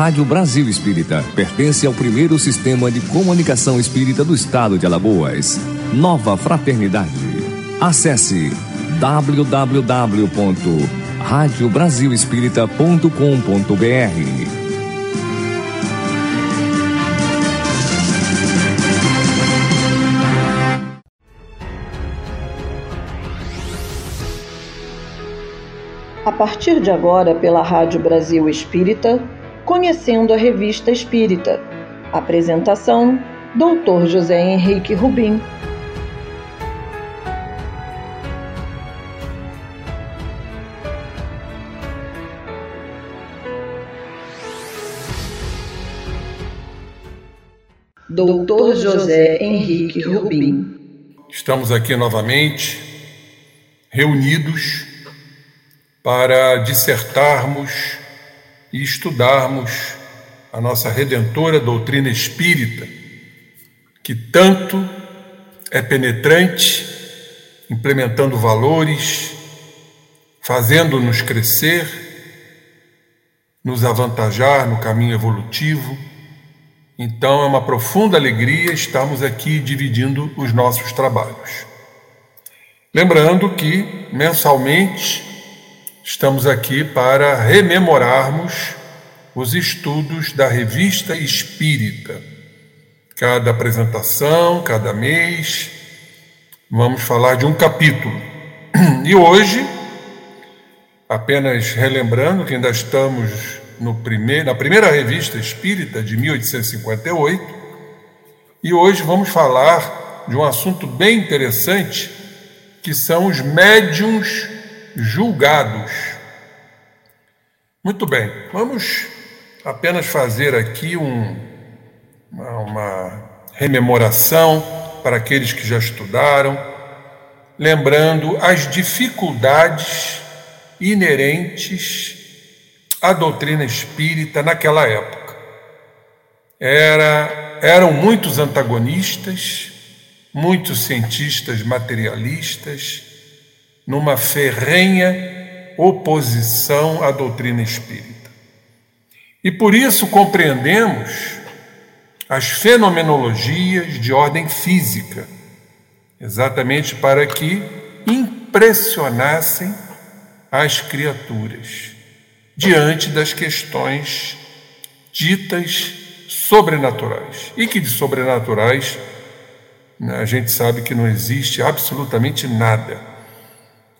Rádio Brasil Espírita pertence ao primeiro sistema de comunicação espírita do estado de Alagoas. Nova Fraternidade. Acesse www.radiobrasilespírita.com.br. A partir de agora, pela Rádio Brasil Espírita, conhecendo a Revista Espírita. Apresentação: Dr. José Henrique Rubim. Doutor José Henrique Rubim. Estamos aqui novamente, reunidos para dissertarmos e estudarmos a nossa redentora doutrina espírita, que tanto é penetrante, implementando valores, fazendo-nos crescer, nos avantajar no caminho evolutivo. Então é uma profunda alegria estarmos aqui dividindo os nossos trabalhos. Lembrando que mensalmente Estamos aqui para rememorarmos os estudos da Revista Espírita. Cada apresentação, cada mês, vamos falar de um capítulo. E hoje, apenas relembrando que ainda estamos no primeiro, na primeira revista espírita de 1858, e hoje vamos falar de um assunto bem interessante, que são os médiums julgados. Muito bem, vamos apenas fazer aqui um, uma, uma rememoração para aqueles que já estudaram, lembrando as dificuldades inerentes à doutrina espírita naquela época. Era, eram muitos antagonistas, muitos cientistas materialistas, numa ferrenha oposição à doutrina espírita. E por isso compreendemos as fenomenologias de ordem física, exatamente para que impressionassem as criaturas diante das questões ditas sobrenaturais. E que de sobrenaturais né, a gente sabe que não existe absolutamente nada.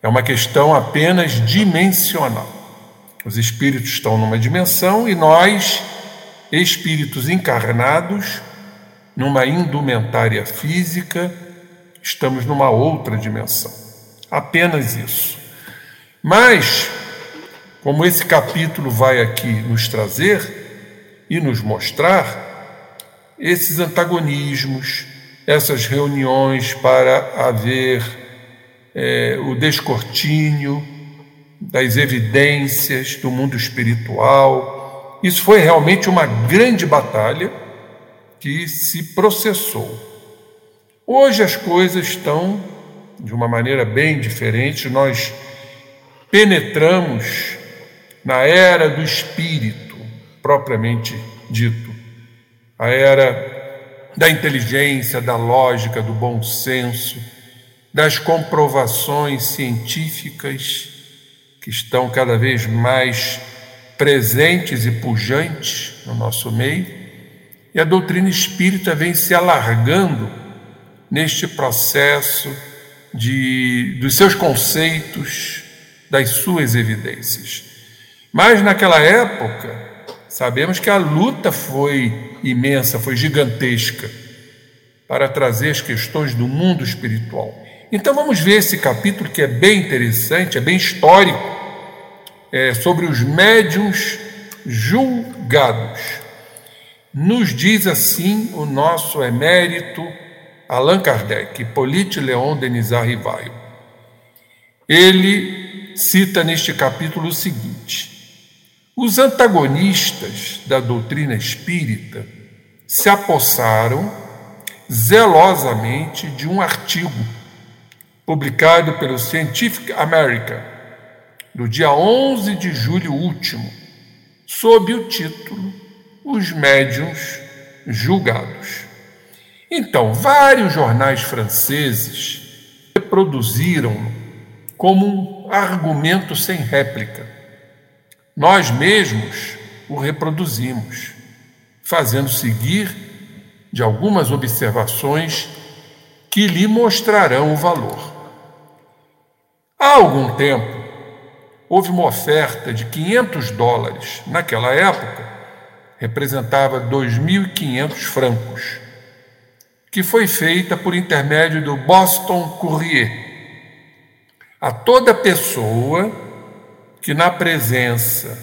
É uma questão apenas dimensional. Os espíritos estão numa dimensão e nós, espíritos encarnados, numa indumentária física, estamos numa outra dimensão. Apenas isso. Mas, como esse capítulo vai aqui nos trazer e nos mostrar, esses antagonismos, essas reuniões para haver é, o descortínio das evidências do mundo espiritual. Isso foi realmente uma grande batalha que se processou. Hoje as coisas estão de uma maneira bem diferente, nós penetramos na era do espírito, propriamente dito, a era da inteligência, da lógica, do bom senso das comprovações científicas que estão cada vez mais presentes e pujantes no nosso meio, e a doutrina espírita vem se alargando neste processo de, dos seus conceitos, das suas evidências. Mas naquela época, sabemos que a luta foi imensa, foi gigantesca, para trazer as questões do mundo espiritual. Então vamos ver esse capítulo que é bem interessante, é bem histórico, é, sobre os médiums julgados. Nos diz assim o nosso emérito Allan Kardec, Hippolyte Leon Denisard Rivaio. Ele cita neste capítulo o seguinte: os antagonistas da doutrina espírita se apossaram zelosamente de um artigo publicado pelo Scientific American, no dia 11 de julho último, sob o título os médiums julgados. Então, vários jornais franceses reproduziram como um argumento sem réplica. Nós mesmos o reproduzimos, fazendo seguir de algumas observações que lhe mostrarão o valor. Há algum tempo, houve uma oferta de 500 dólares. Naquela época, representava 2.500 francos que foi feita por intermédio do Boston Courier. A toda pessoa que, na presença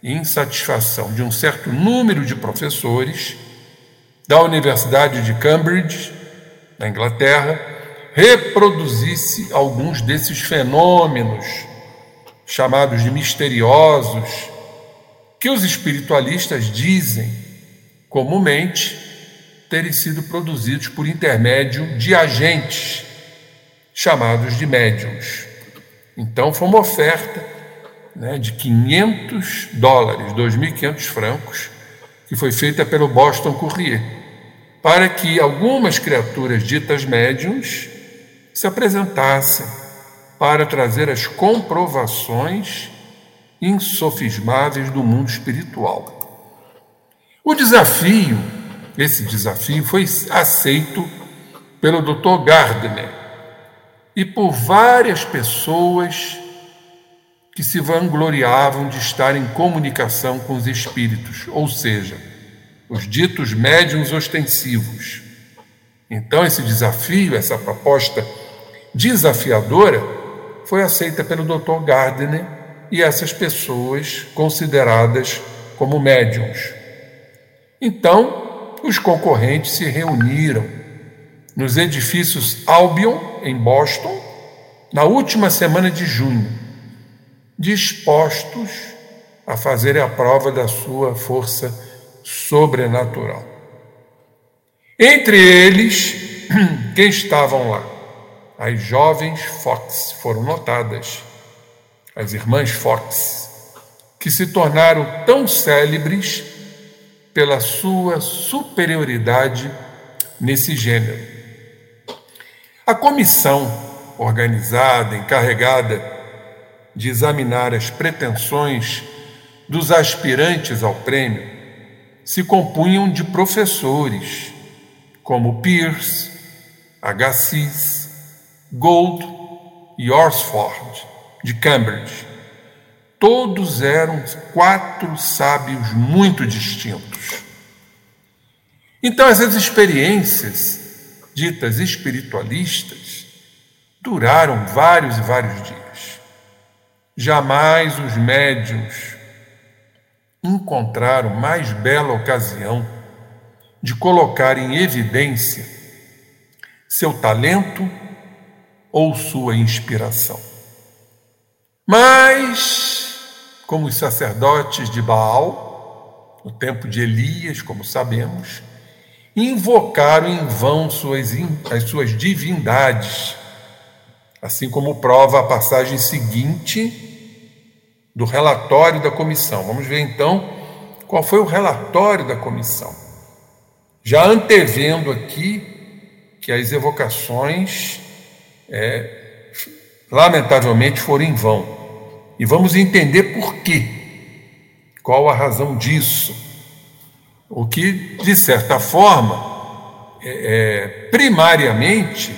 e insatisfação de um certo número de professores da Universidade de Cambridge, na Inglaterra, reproduzisse alguns desses fenômenos chamados de misteriosos, que os espiritualistas dizem comumente terem sido produzidos por intermédio de agentes chamados de médiums. Então, foi uma oferta né, de 500 dólares, 2.500 francos, que foi feita pelo Boston Courier, para que algumas criaturas ditas médiums se apresentassem para trazer as comprovações insofismáveis do mundo espiritual. O desafio esse desafio foi aceito pelo Dr. Gardner e por várias pessoas que se vangloriavam de estar em comunicação com os espíritos, ou seja, os ditos médiums ostensivos. Então, esse desafio, essa proposta desafiadora, foi aceita pelo Dr. Gardner e essas pessoas consideradas como médiums. Então, os concorrentes se reuniram nos edifícios Albion, em Boston, na última semana de junho, dispostos a fazer a prova da sua força sobrenatural. Entre eles, quem estavam lá? As jovens Fox foram notadas, as irmãs Fox, que se tornaram tão célebres pela sua superioridade nesse gênero. A comissão organizada, encarregada de examinar as pretensões dos aspirantes ao prêmio, se compunham de professores como Pierce, Agassiz, Gold e Oxford, de Cambridge. Todos eram quatro sábios muito distintos. Então, essas experiências, ditas espiritualistas, duraram vários e vários dias. Jamais os médiuns encontraram mais bela ocasião de colocar em evidência seu talento ou sua inspiração. Mas como os sacerdotes de Baal, no tempo de Elias, como sabemos, invocaram em vão suas, as suas divindades, assim como prova a passagem seguinte do relatório da comissão. Vamos ver então qual foi o relatório da comissão. Já antevendo aqui que as evocações, é, lamentavelmente, foram em vão. E vamos entender por quê. Qual a razão disso? O que, de certa forma, é, é, primariamente,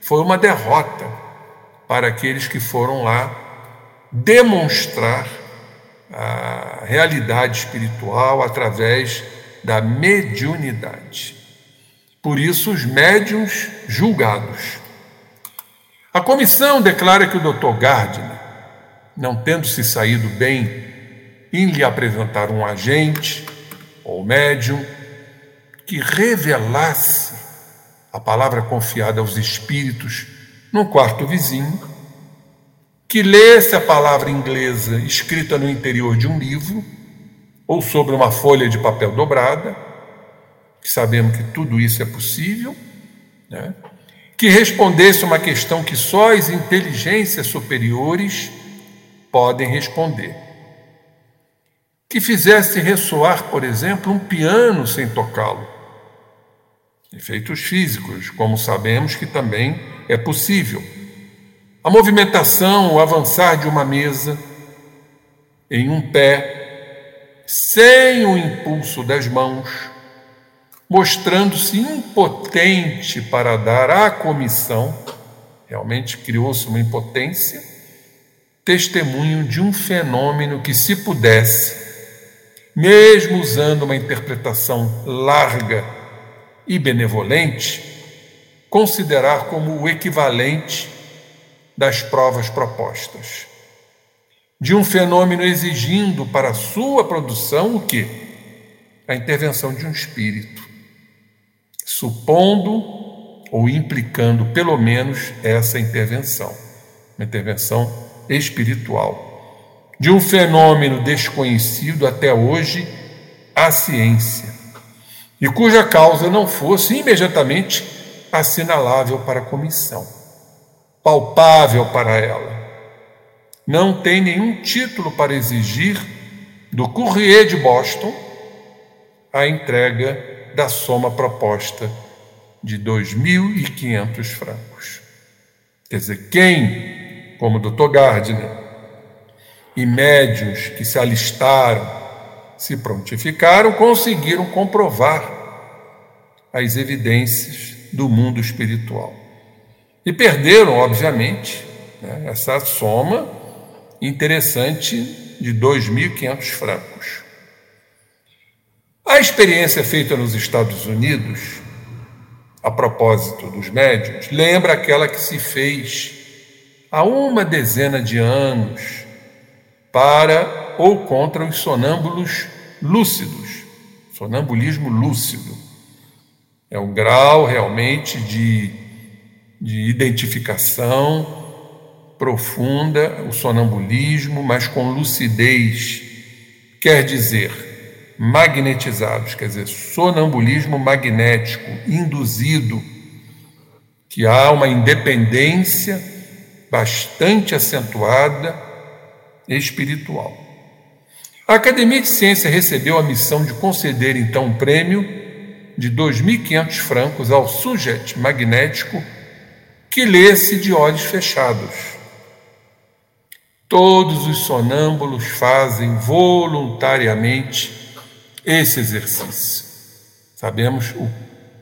foi uma derrota para aqueles que foram lá demonstrar a realidade espiritual através da mediunidade. Por isso, os médiums julgados. A comissão declara que o Dr. Gardner não tendo se saído bem em lhe apresentar um agente ou médium que revelasse a palavra confiada aos espíritos no quarto vizinho, que lesse a palavra inglesa escrita no interior de um livro ou sobre uma folha de papel dobrada, que sabemos que tudo isso é possível, né? Que respondesse uma questão que só as inteligências superiores podem responder. que fizesse ressoar, por exemplo, um piano sem tocá-lo. Efeitos físicos, como sabemos que também é possível. A movimentação, o avançar de uma mesa em um pé, sem o impulso das mãos, mostrando-se impotente para dar à comissão, realmente criou-se uma impotência, testemunho de um fenômeno que, se pudesse, mesmo usando uma interpretação larga e benevolente, considerar como o equivalente das provas propostas. De um fenômeno exigindo para sua produção o quê? A intervenção de um espírito, supondo ou implicando pelo menos essa intervenção, uma intervenção espiritual de um fenômeno desconhecido até hoje à ciência, e cuja causa não fosse imediatamente assinalável para a comissão, palpável para ela. Não tem nenhum título para exigir do Courrier de Boston a entrega da soma proposta de 2.500 francos. Quer dizer, quem, como o Dr. Gardner, e médios que se alistaram, se prontificaram, conseguiram comprovar as evidências do mundo espiritual. E perderam, obviamente, né, essa soma interessante de 2.500 francos. A experiência feita nos Estados Unidos, a propósito dos médios, lembra aquela que se fez há uma dezena de anos para ou contra os sonâmbulos lúcidos. Sonambulismo lúcido. É um grau realmente de, de identificação profunda, o sonambulismo, mas com lucidez. Quer dizer, magnetizados, quer dizer, sonambulismo magnético, induzido, que há uma independência bastante acentuada espiritual. A Academia de Ciência recebeu a missão de conceder então um prêmio de 2.500 francos ao sujeito magnético que lesse de olhos fechados. Todos os sonâmbulos fazem voluntariamente esse exercício. Sabemos o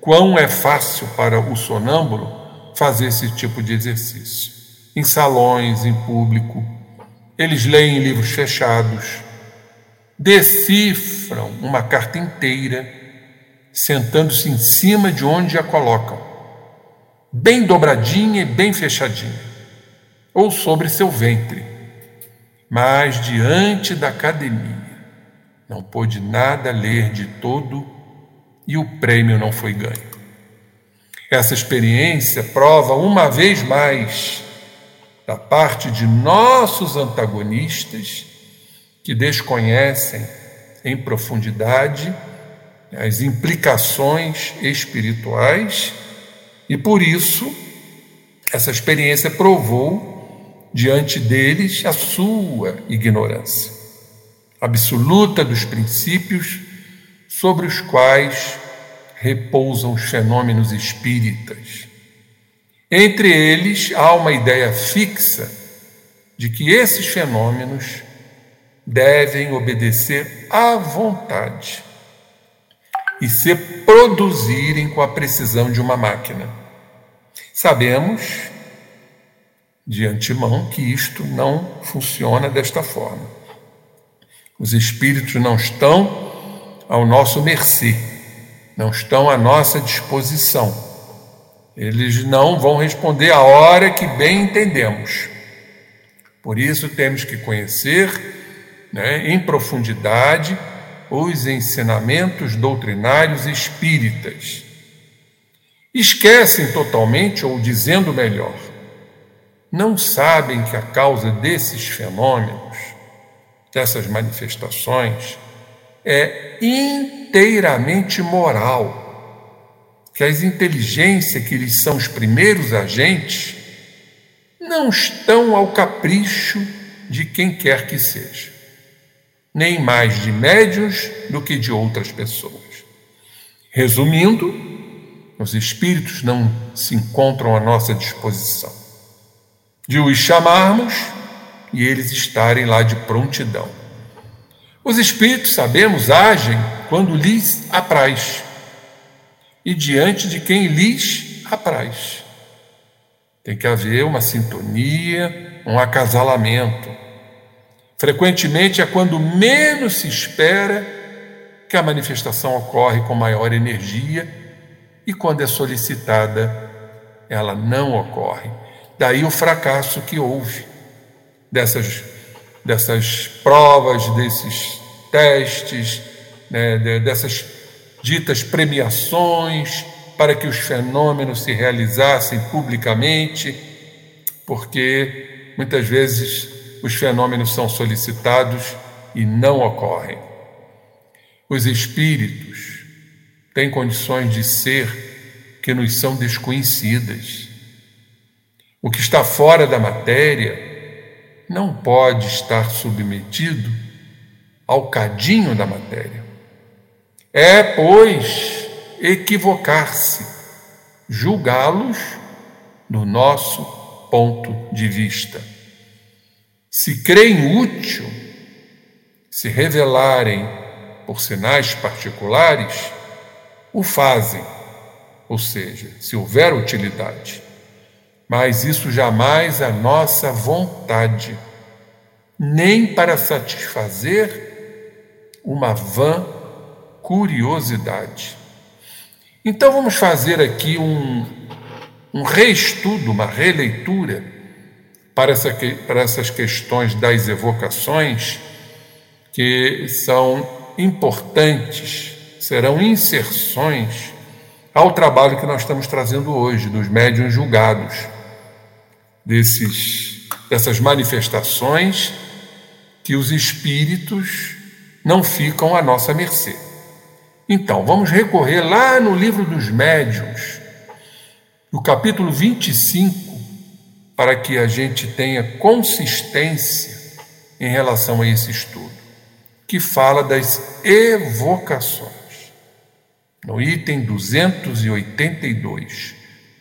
quão é fácil para o sonâmbulo fazer esse tipo de exercício. Em salões, em público, eles leem livros fechados, decifram uma carta inteira, sentando-se em cima de onde a colocam, bem dobradinha e bem fechadinha, ou sobre seu ventre. Mas diante da academia, não pôde nada ler de todo e o prêmio não foi ganho. Essa experiência prova uma vez mais da parte de nossos antagonistas que desconhecem em profundidade as implicações espirituais e por isso essa experiência provou diante deles a sua ignorância absoluta dos princípios sobre os quais repousam os fenômenos espíritas entre eles, há uma ideia fixa de que esses fenômenos devem obedecer à vontade e se produzirem com a precisão de uma máquina. Sabemos de antemão que isto não funciona desta forma. Os espíritos não estão ao nosso mercê, não estão à nossa disposição eles não vão responder a hora que bem entendemos. Por isso temos que conhecer né, em profundidade os ensinamentos doutrinários espíritas. Esquecem totalmente, ou dizendo melhor, não sabem que a causa desses fenômenos, dessas manifestações, é inteiramente moral que as inteligências, que eles são os primeiros agentes, não estão ao capricho de quem quer que seja. nem mais de médios do que de outras pessoas. Resumindo, os espíritos não se encontram à nossa disposição. De os chamarmos e eles estarem lá de prontidão. Os espíritos, sabemos, agem quando lhes apraz e diante de quem lhes apraz. Tem que haver uma sintonia, um acasalamento. Frequentemente é quando menos se espera que a manifestação ocorre com maior energia e quando é solicitada, ela não ocorre. Daí o fracasso que houve dessas, dessas provas, desses testes, né, dessas ditas premiações para que os fenômenos se realizassem publicamente, porque muitas vezes os fenômenos são solicitados e não ocorrem. Os espíritos têm condições de ser que nos são desconhecidas. O que está fora da matéria não pode estar submetido ao cadinho da matéria. É, pois, equivocar-se, julgá-los do nosso ponto de vista. Se creem útil, se revelarem por sinais particulares, o fazem, ou seja, se houver utilidade. Mas isso jamais a nossa vontade, nem para satisfazer uma vã curiosidade. Então vamos fazer aqui um, um reestudo, uma releitura para, essa, para essas questões das evocações que são importantes, serão inserções ao trabalho que nós estamos trazendo hoje, dos médiuns julgados, desses, dessas manifestações que os espíritos não ficam à nossa mercê. Então, vamos recorrer lá no livro dos médiuns, no capítulo 25, para que a gente tenha consistência em relação a esse estudo, que fala das evocações. No item 282.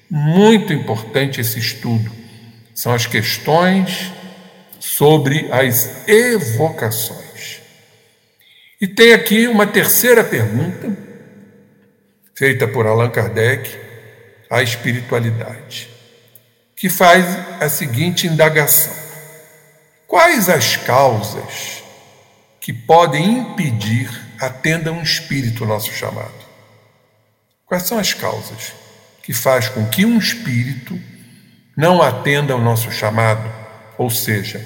Muito importante esse estudo. São as questões sobre as evocações. E tem aqui uma terceira pergunta, feita por Allan Kardec, à espiritualidade, que faz a seguinte indagação: Quais as causas que podem impedir atenda um espírito nosso chamado? Quais são as causas que faz com que um espírito não atenda ao nosso chamado, ou seja,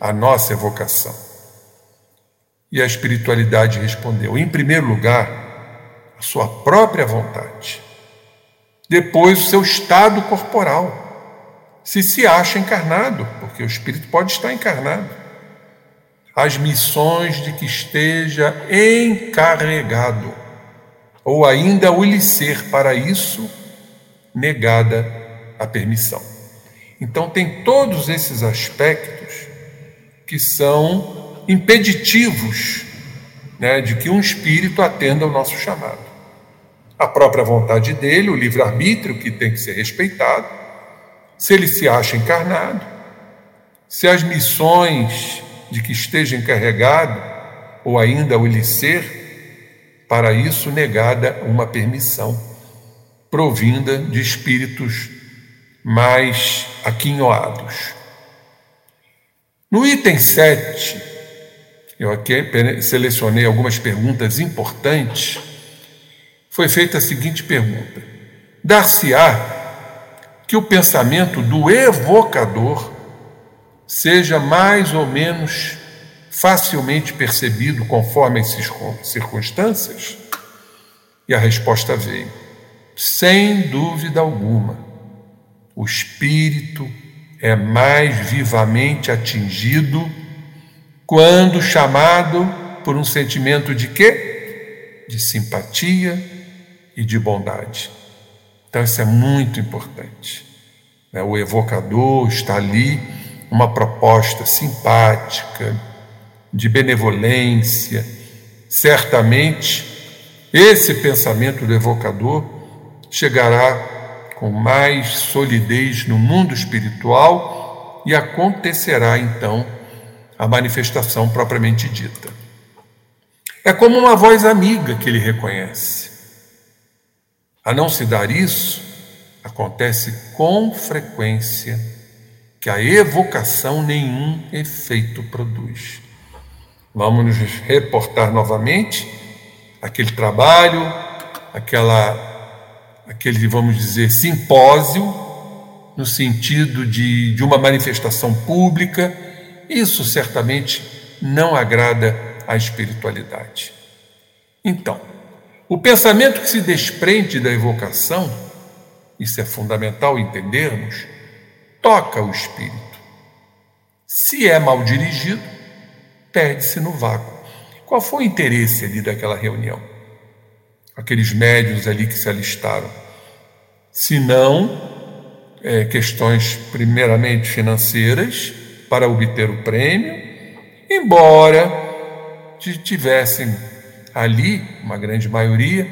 a nossa evocação? E a espiritualidade respondeu: em primeiro lugar, a sua própria vontade. Depois, o seu estado corporal. Se se acha encarnado, porque o espírito pode estar encarnado. As missões de que esteja encarregado, ou ainda o lhe ser para isso negada a permissão. Então, tem todos esses aspectos que são impeditivos né, de que um espírito atenda ao nosso chamado. A própria vontade dele, o livre-arbítrio, que tem que ser respeitado, se ele se acha encarnado, se as missões de que esteja encarregado, ou ainda o lhe ser, para isso negada uma permissão, provinda de espíritos mais aquinhoados. No item 7, eu aqui selecionei algumas perguntas importantes. Foi feita a seguinte pergunta: Dar-se-á que o pensamento do evocador seja mais ou menos facilmente percebido conforme as circunstâncias? E a resposta veio: sem dúvida alguma. O espírito é mais vivamente atingido quando chamado por um sentimento de quê? De simpatia e de bondade. Então, isso é muito importante. Né? O evocador está ali, uma proposta simpática, de benevolência. Certamente, esse pensamento do evocador chegará com mais solidez no mundo espiritual e acontecerá então a manifestação propriamente dita. É como uma voz amiga que ele reconhece. A não se dar isso, acontece com frequência que a evocação nenhum efeito produz. Vamos nos reportar novamente aquele trabalho, aquela, aquele, vamos dizer, simpósio, no sentido de, de uma manifestação pública, isso certamente não agrada à espiritualidade. Então, o pensamento que se desprende da evocação, isso é fundamental entendermos, toca o espírito. Se é mal dirigido, perde-se no vácuo. Qual foi o interesse ali daquela reunião? Aqueles médios ali que se alistaram. Se não é, questões, primeiramente financeiras, para obter o prêmio, embora tivessem ali, uma grande maioria,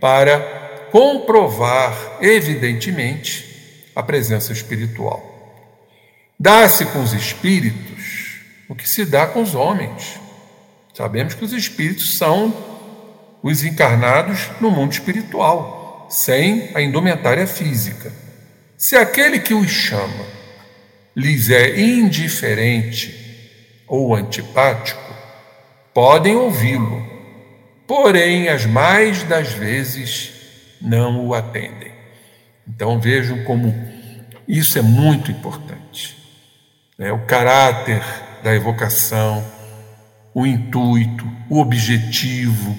para comprovar, evidentemente, a presença espiritual. Dá-se com os espíritos o que se dá com os homens. Sabemos que os espíritos são os encarnados no mundo espiritual, sem a indumentária física. Se aquele que os chama lhes é indiferente ou antipático, podem ouvi-lo, porém, as mais das vezes não o atendem. Então vejam como isso é muito importante. Né? O caráter da evocação, o intuito, o objetivo,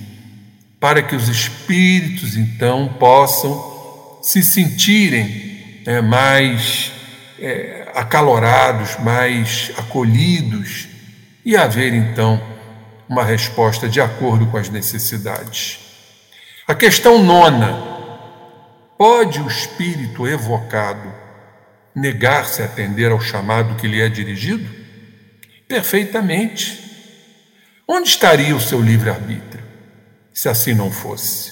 para que os espíritos então possam se sentirem né, mais é, acalorados, mais acolhidos e haver então uma resposta de acordo com as necessidades. A questão nona Pode o espírito evocado negar-se a atender ao chamado que lhe é dirigido? Perfeitamente. Onde estaria o seu livre-arbítrio, se assim não fosse?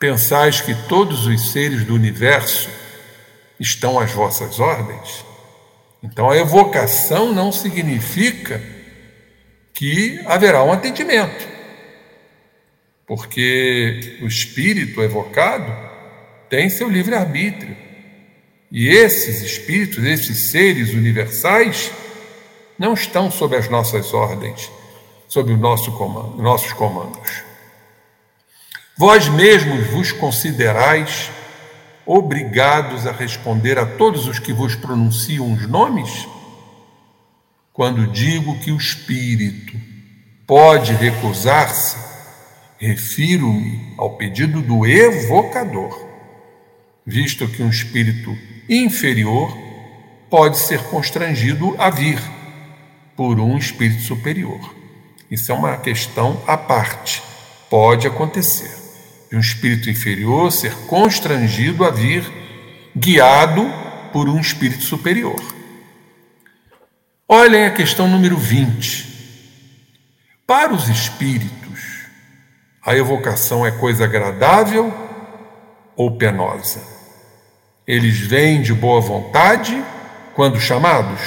Pensais que todos os seres do universo estão às vossas ordens? Então a evocação não significa que haverá um atendimento, porque o espírito evocado tem seu livre-arbítrio. E esses espíritos, esses seres universais, não estão sob as nossas ordens, sob o nosso comando, nossos comandos. Vós mesmos vos considerais obrigados a responder a todos os que vos pronunciam os nomes? Quando digo que o espírito pode recusar-se, refiro-me ao pedido do evocador visto que um espírito inferior pode ser constrangido a vir por um espírito superior. Isso é uma questão à parte. Pode acontecer de um espírito inferior ser constrangido a vir guiado por um espírito superior. Olhem a questão número 20. Para os espíritos, a evocação é coisa agradável ou penosa? Eles vêm de boa vontade quando chamados?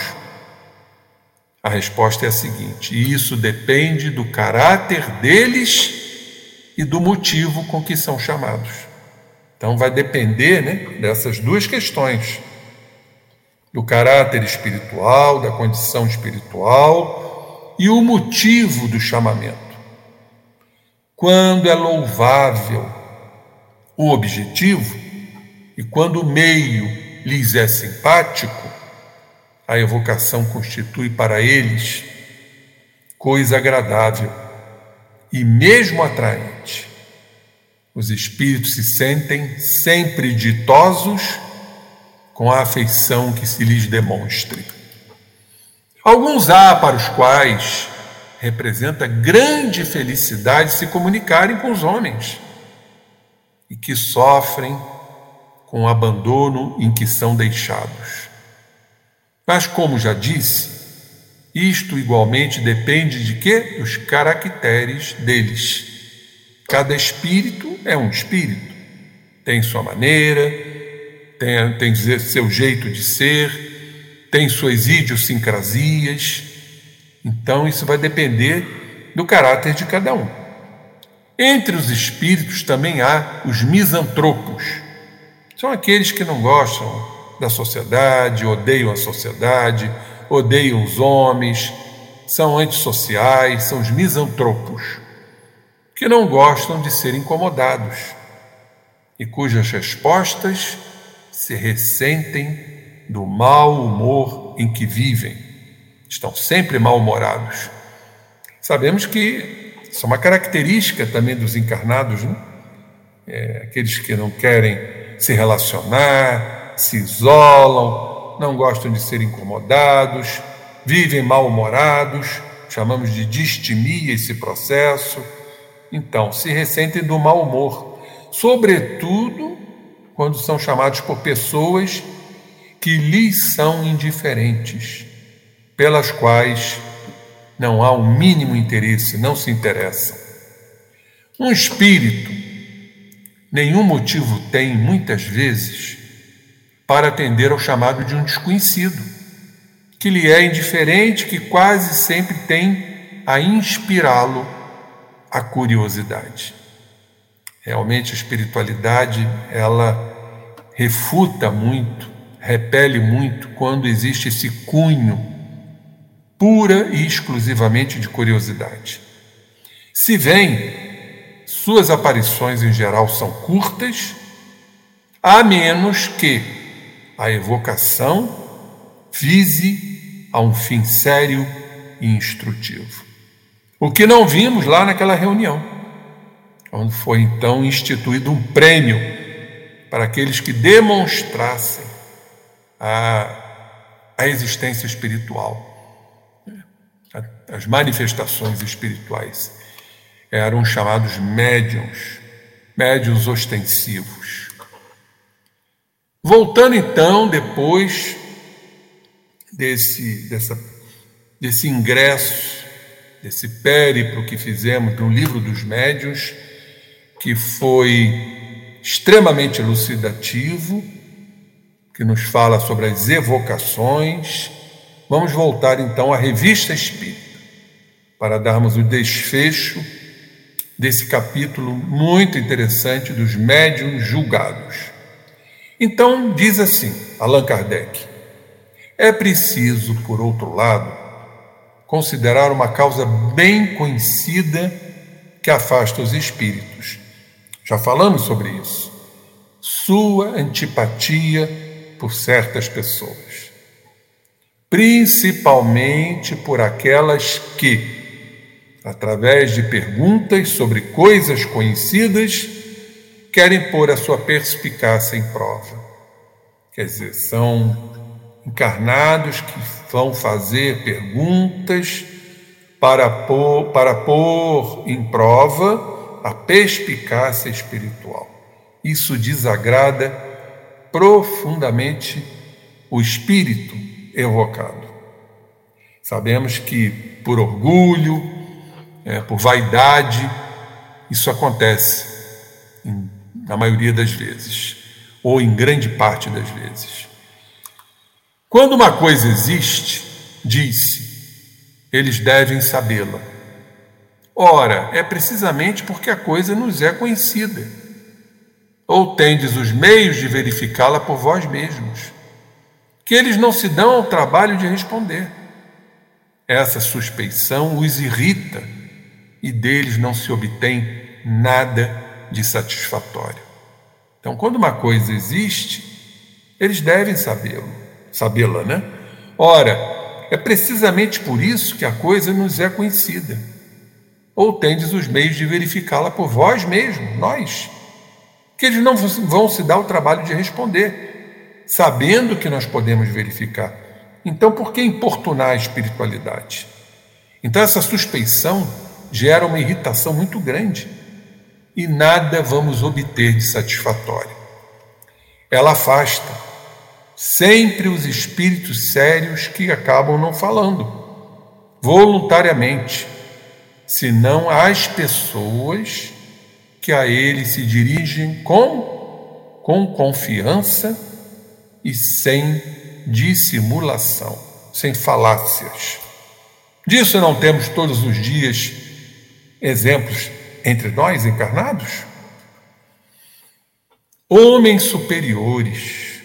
A resposta é a seguinte: isso depende do caráter deles e do motivo com que são chamados. Então vai depender né, dessas duas questões: do caráter espiritual, da condição espiritual e o motivo do chamamento. Quando é louvável o objetivo, e quando o meio lhes é simpático, a evocação constitui para eles coisa agradável e mesmo atraente. Os espíritos se sentem sempre ditosos com a afeição que se lhes demonstre. Alguns há para os quais representa grande felicidade se comunicarem com os homens e que sofrem com o abandono em que são deixados. Mas, como já disse, Isto igualmente depende de quê? Dos caracteres deles. Cada espírito é um espírito, tem sua maneira, tem, tem seu jeito de ser, tem suas idiosincrasias. Então, isso vai depender do caráter de cada um. Entre os espíritos também há os misantropos. São aqueles que não gostam da sociedade, odeiam a sociedade, odeiam os homens, são antissociais, são os misantropos, que não gostam de ser incomodados e cujas respostas se ressentem do mau humor em que vivem. Estão sempre mal-humorados. Sabemos que isso é uma característica também dos encarnados, né? É, aqueles que não querem se relacionar, se isolam, não gostam de ser incomodados, vivem mal-humorados, chamamos de distimia esse processo. Então, se ressentem do mau humor, sobretudo quando são chamados por pessoas que lhes são indiferentes, pelas quais não há o um mínimo interesse, não se interessam. Um espírito nenhum motivo tem, muitas vezes, para atender ao chamado de um desconhecido, que lhe é indiferente, que quase sempre tem a inspirá-lo a curiosidade. Realmente a espiritualidade, ela refuta muito, repele muito quando existe esse cunho pura e exclusivamente de curiosidade. Se vem, suas aparições em geral são curtas, a menos que a evocação vise a um fim sério e instrutivo. O que não vimos lá naquela reunião, onde foi então instituído um prêmio para aqueles que demonstrassem a, a existência espiritual, as manifestações espirituais. Eram chamados médiums, médiums ostensivos. Voltando então, depois desse, dessa, desse ingresso, desse périplo que fizemos no livro dos médiuns, que foi extremamente elucidativo, que nos fala sobre as evocações. Vamos voltar então à revista Espírita, para darmos o desfecho desse capítulo muito interessante dos médiuns julgados. Então, diz assim Allan Kardec: é preciso, por outro lado, considerar uma causa bem conhecida que afasta os espíritos. Já falamos sobre isso. Sua antipatia por certas pessoas, principalmente por aquelas que, através de perguntas sobre coisas conhecidas, querem pôr a sua perspicácia em prova. Quer dizer, são encarnados que vão fazer perguntas para pôr, para pôr em prova a perspicácia espiritual. Isso desagrada profundamente o espírito evocado. Sabemos que por orgulho, é, por vaidade, isso acontece na maioria das vezes, ou em grande parte das vezes. Quando uma coisa existe, disse, eles devem sabê-la. Ora, é precisamente porque a coisa nos é conhecida. Ou tendes os meios de verificá-la por vós mesmos, que eles não se dão ao trabalho de responder. Essa suspeição os irrita e deles não se obtém nada de satisfatório. Então, quando uma coisa existe, eles devem sabê-lo, sabê-la, né? Ora, é precisamente por isso que a coisa nos é conhecida. Ou tendes os meios de verificá-la por vós mesmos, nós, que eles não vão se dar o trabalho de responder, sabendo que nós podemos verificar. Então, por que importunar a espiritualidade? Então, essa suspeição gera uma irritação muito grande e nada vamos obter de satisfatório. Ela afasta sempre os espíritos sérios que acabam não falando, voluntariamente, senão as pessoas que a ele se dirigem com, com confiança e sem dissimulação, sem falácias. Disso não temos todos os dias exemplos entre nós encarnados? Homens superiores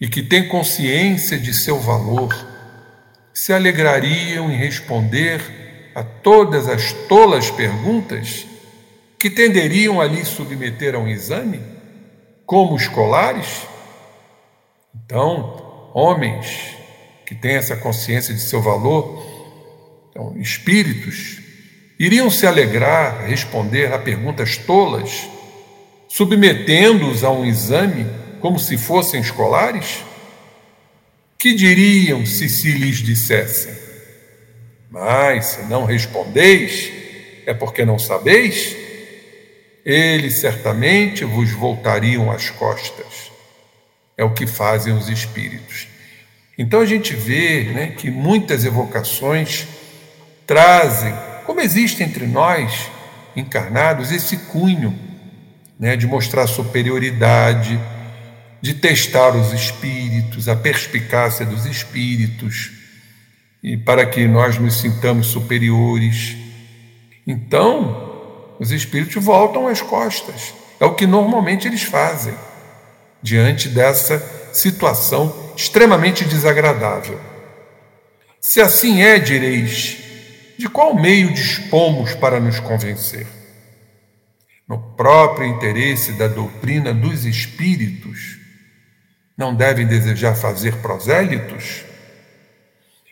e que têm consciência de seu valor se alegrariam em responder a todas as tolas perguntas que tenderiam a lhe submeter a um exame, como escolares? Então, homens que têm essa consciência de seu valor, então, espíritos, iriam se alegrar responder a perguntas tolas, submetendo-os a um exame como se fossem escolares? Que diriam se se lhes dissessem? Mas se não respondeis, é porque não sabeis? Eles certamente vos voltariam as costas. É o que fazem os espíritos. Então a gente vê né, que muitas evocações trazem, como existe entre nós encarnados, esse cunho né, de mostrar superioridade, de testar os espíritos, a perspicácia dos espíritos, e para que nós nos sintamos superiores. Então, os espíritos voltam as costas. É o que normalmente eles fazem diante dessa situação extremamente desagradável. Se assim é, direis, de qual meio dispomos para nos convencer? No próprio interesse da doutrina dos espíritos, não devem desejar fazer prosélitos?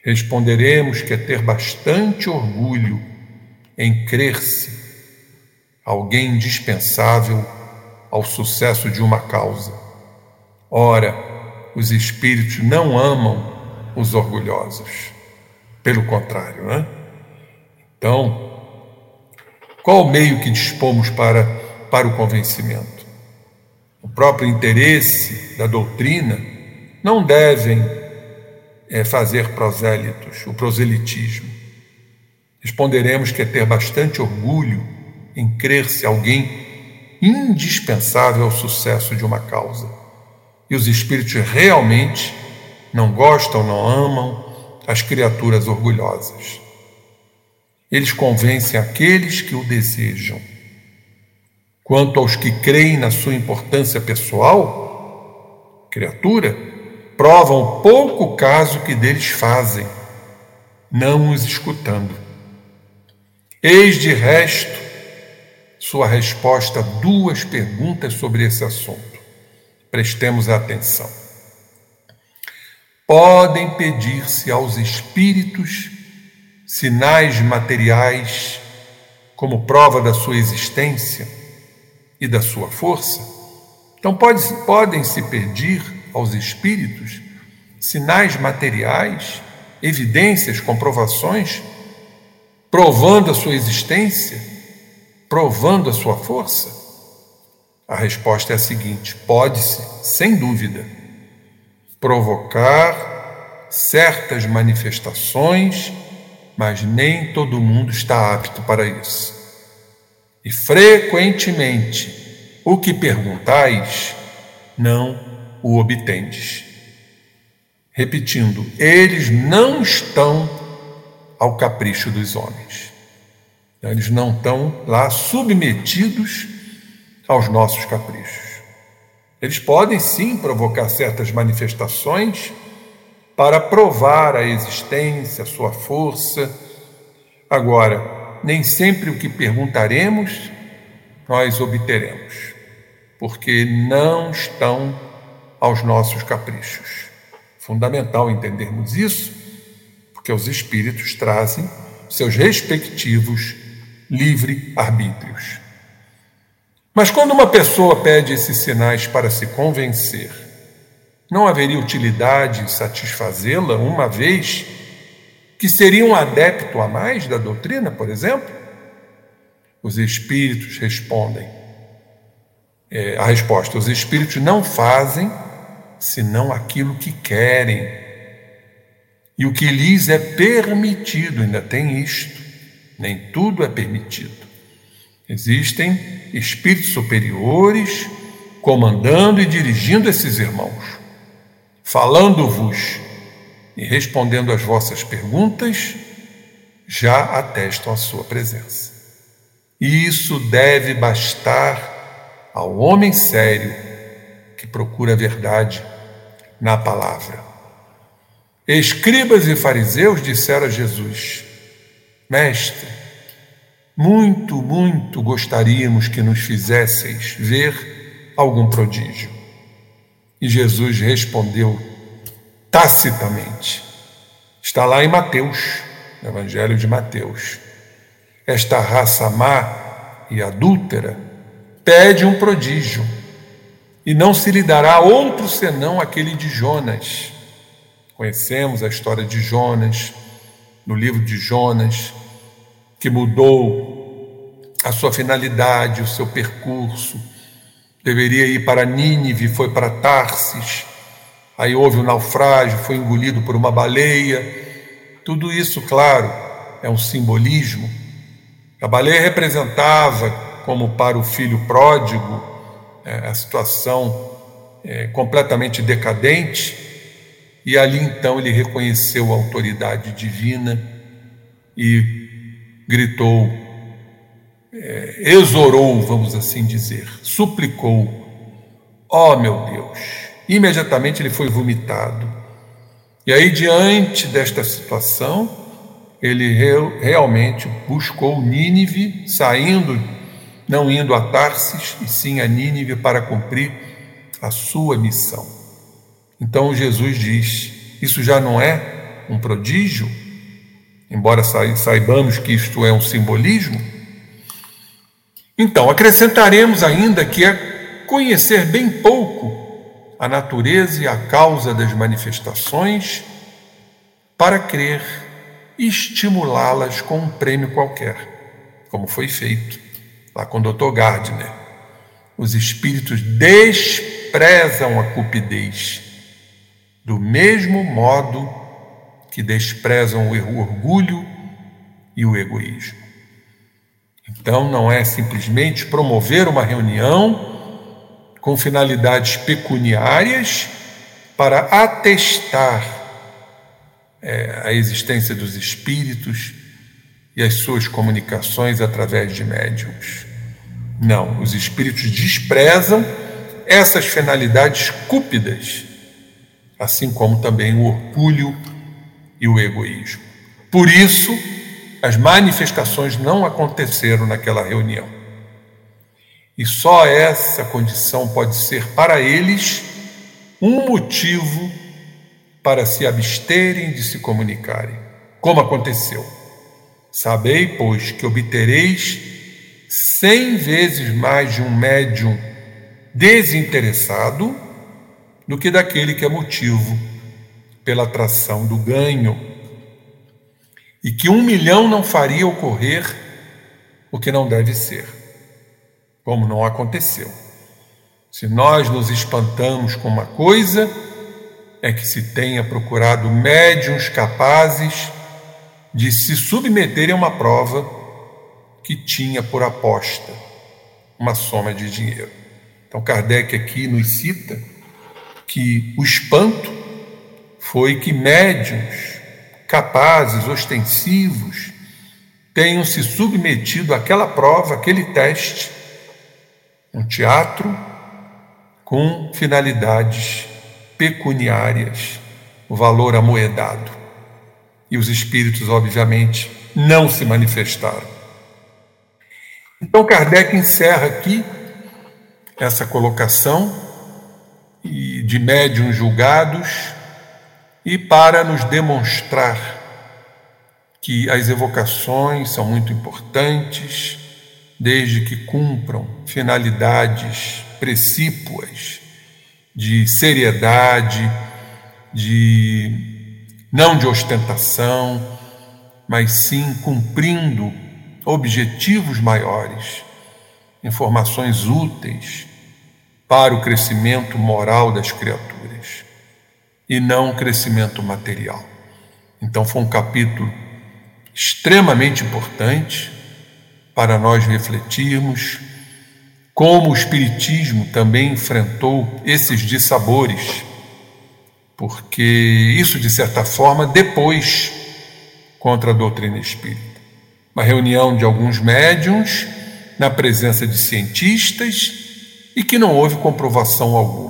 Responderemos que é ter bastante orgulho em crer-se alguém indispensável ao sucesso de uma causa. Ora, os espíritos não amam os orgulhosos. Pelo contrário, né? Então, qual o meio que dispomos para, para o convencimento? O próprio interesse da doutrina não devem é, fazer prosélitos, o proselitismo. Responderemos que é ter bastante orgulho em crer-se alguém indispensável ao sucesso de uma causa. E os espíritos realmente não gostam, não amam as criaturas orgulhosas. Eles convencem aqueles que o desejam. Quanto aos que creem na sua importância pessoal, criatura, provam pouco caso que deles fazem, não os escutando. Eis de resto sua resposta a duas perguntas sobre esse assunto. Prestemos atenção. Podem pedir-se aos espíritos sinais materiais como prova da sua existência e da sua força? Então, pode, podem se pedir aos espíritos sinais materiais, evidências, comprovações, provando a sua existência provando a sua força? A resposta é a seguinte: pode-se, sem dúvida, provocar certas manifestações, mas nem todo mundo está apto para isso. E frequentemente o que perguntais não o obtendes. Repetindo, eles não estão ao capricho dos homens. Eles não estão lá submetidos aos nossos caprichos. Eles podem sim provocar certas manifestações para provar a existência, a sua força. Agora, nem sempre o que perguntaremos nós obteremos, porque não estão aos nossos caprichos. Fundamental entendermos isso, porque os espíritos trazem seus respectivos livre-arbítrios. Mas quando uma pessoa pede esses sinais para se convencer, não haveria utilidade em satisfazê-la, uma vez que seria um adepto a mais da doutrina, por exemplo? Os espíritos respondem. É, a resposta: os espíritos não fazem senão aquilo que querem. e o que lhes é permitido, ainda tem isto, nem tudo é permitido. Existem espíritos superiores comandando e dirigindo esses irmãos, falando-vos e respondendo às vossas perguntas, já atestam a sua presença. E isso deve bastar ao homem sério que procura a verdade na palavra. Escribas e fariseus disseram a Jesus: Mestre, muito, muito gostaríamos que nos fizesseis ver algum prodígio. E Jesus respondeu tacitamente. Está lá em Mateus, no Evangelho de Mateus. Esta raça má e adúltera pede um prodígio, e não se lhe dará outro senão aquele de Jonas. Conhecemos a história de Jonas, no livro de Jonas, que mudou a sua finalidade, o seu percurso. Deveria ir para Nínive, foi para Tarsis aí houve um naufrágio, foi engolido por uma baleia. Tudo isso, claro, é um simbolismo. A baleia representava, como para o filho pródigo, é, a situação é, completamente decadente, e ali então ele reconheceu a autoridade divina e gritou, é, exorou, vamos assim dizer, suplicou: Ó oh, meu Deus, imediatamente ele foi vomitado. E aí, diante desta situação, ele realmente buscou Nínive, saindo, não indo a Tarsis, e sim a Nínive para cumprir a sua missão. Então Jesus diz: Isso já não é um prodígio, embora saibamos que isto é um simbolismo. Então, acrescentaremos ainda que é conhecer bem pouco a natureza e a causa das manifestações para crer estimulá-las com um prêmio qualquer, como foi feito lá com o Dr. Gardner. Os espíritos desprezam a cupidez, do mesmo modo que desprezam o orgulho e o egoísmo. Então, não é simplesmente promover uma reunião com finalidades pecuniárias para atestar é, a existência dos espíritos e as suas comunicações através de médiums. Não, os espíritos desprezam essas finalidades cúpidas, assim como também o orgulho e o egoísmo. Por isso, as manifestações não aconteceram naquela reunião. E só essa condição pode ser para eles um motivo para se absterem de se comunicarem, como aconteceu. Sabei, pois, que obtereis cem vezes mais de um médium desinteressado do que daquele que é motivo pela atração do ganho, e que um milhão não faria ocorrer o que não deve ser como não aconteceu. Se nós nos espantamos com uma coisa, é que se tenha procurado médiums capazes de se submeterem a uma prova que tinha por aposta uma soma de dinheiro. Então, Kardec aqui nos cita que o espanto foi que médiums capazes, ostensivos, tenham se submetido àquela prova, àquele teste, um teatro com finalidades pecuniárias, o valor amoedado. E os espíritos, obviamente, não se manifestaram. Então, Kardec encerra aqui essa colocação de médiums julgados e para nos demonstrar que as evocações são muito importantes, desde que cumpram finalidades precípuas de seriedade, de não de ostentação, mas sim cumprindo objetivos maiores, informações úteis para o crescimento moral das criaturas e não o crescimento material. Então, foi um capítulo extremamente importante para nós refletirmos como o Espiritismo também enfrentou esses dissabores, porque isso, de certa forma, depois contra a doutrina espírita. Uma reunião de alguns médiums, na presença de cientistas, e que não houve comprovação alguma.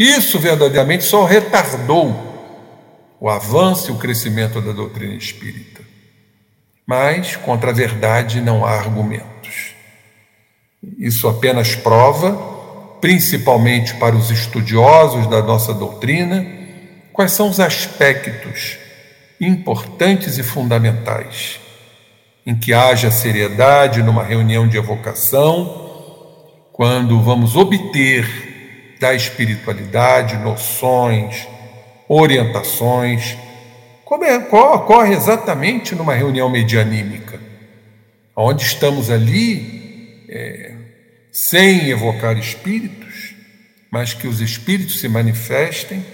Isso verdadeiramente só retardou o avanço e o crescimento da doutrina espírita. Mas contra a verdade não há argumentos. Isso apenas prova, principalmente para os estudiosos da nossa doutrina, quais são os aspectos importantes e fundamentais em que haja seriedade numa reunião de evocação, quando vamos obter da espiritualidade noções, orientações, como é, ocorre exatamente numa reunião medianímica, onde estamos ali é, sem evocar espíritos, mas que os espíritos se manifestem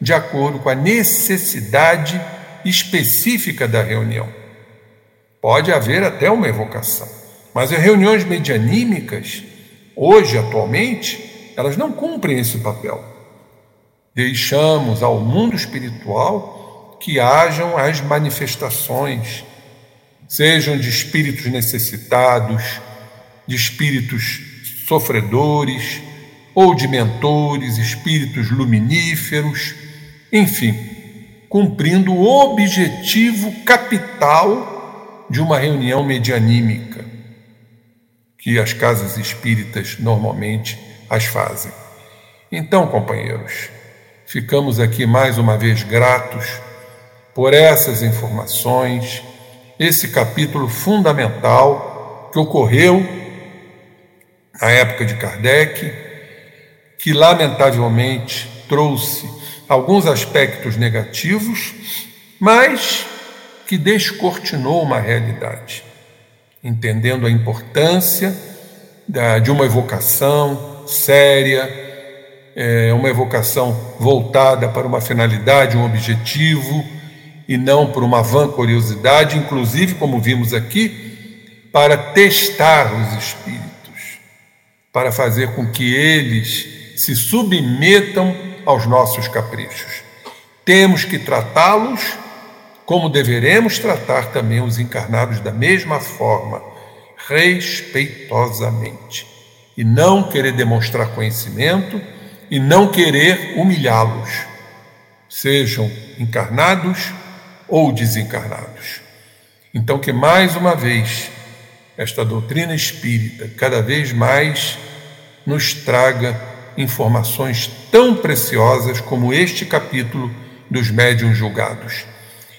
de acordo com a necessidade específica da reunião. Pode haver até uma evocação, mas as reuniões medianímicas, hoje, atualmente, elas não cumprem esse papel. Deixamos ao mundo espiritual que hajam as manifestações, sejam de espíritos necessitados, de espíritos sofredores, ou de mentores, espíritos luminíferos, enfim, cumprindo o objetivo capital de uma reunião medianímica, que as casas espíritas normalmente as fazem. Então, companheiros, Ficamos aqui mais uma vez gratos por essas informações, esse capítulo fundamental que ocorreu na época de Kardec, que lamentavelmente trouxe alguns aspectos negativos, mas que descortinou uma realidade, entendendo a importância de uma evocação séria, é uma evocação voltada para uma finalidade, um objetivo, e não por uma vã curiosidade, inclusive, como vimos aqui, para testar os espíritos, para fazer com que eles se submetam aos nossos caprichos. Temos que tratá-los como deveremos tratar também os encarnados da mesma forma, respeitosamente, e não querer demonstrar conhecimento e não querer humilhá-los, sejam encarnados ou desencarnados. Então, que mais uma vez esta doutrina espírita cada vez mais nos traga informações tão preciosas como este capítulo dos médiuns julgados.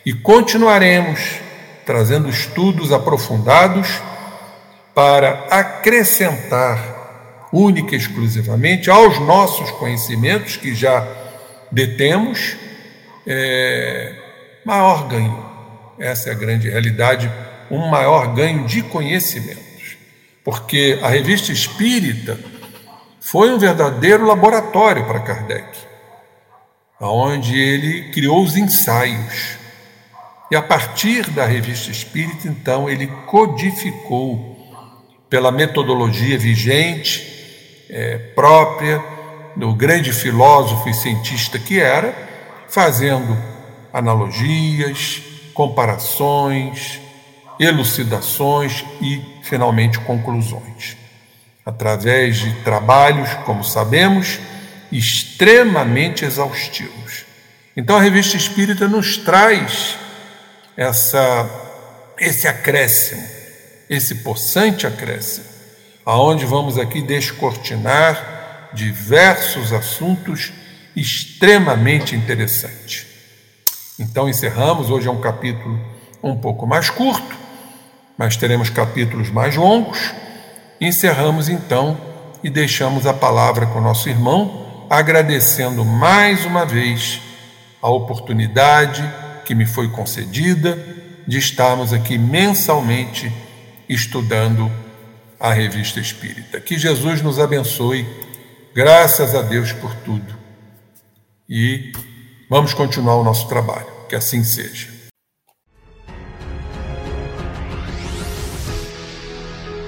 E continuaremos trazendo estudos aprofundados para acrescentar única e exclusivamente aos nossos conhecimentos que já detemos, é, maior ganho. Essa é a grande realidade, um maior ganho de conhecimentos. Porque a revista espírita foi um verdadeiro laboratório para Kardec, onde ele criou os ensaios. E a partir da revista espírita, então, ele codificou, pela metodologia vigente, é, própria do grande filósofo e cientista que era, fazendo analogias, comparações, elucidações e, finalmente, conclusões. Através de trabalhos, como sabemos, extremamente exaustivos. Então, a Revista Espírita nos traz essa, esse acréscimo, esse possante acréscimo aonde vamos aqui descortinar diversos assuntos extremamente interessantes. Então encerramos, hoje é um capítulo um pouco mais curto, mas teremos capítulos mais longos. Encerramos então e deixamos a palavra com nosso irmão, agradecendo mais uma vez a oportunidade que me foi concedida de estarmos aqui mensalmente estudando a Revista Espírita. Que Jesus nos abençoe. Graças a Deus por tudo. E vamos continuar o nosso trabalho. Que assim seja.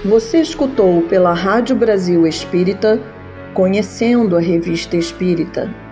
Você escutou pela Rádio Brasil Espírita, conhecendo a Revista Espírita.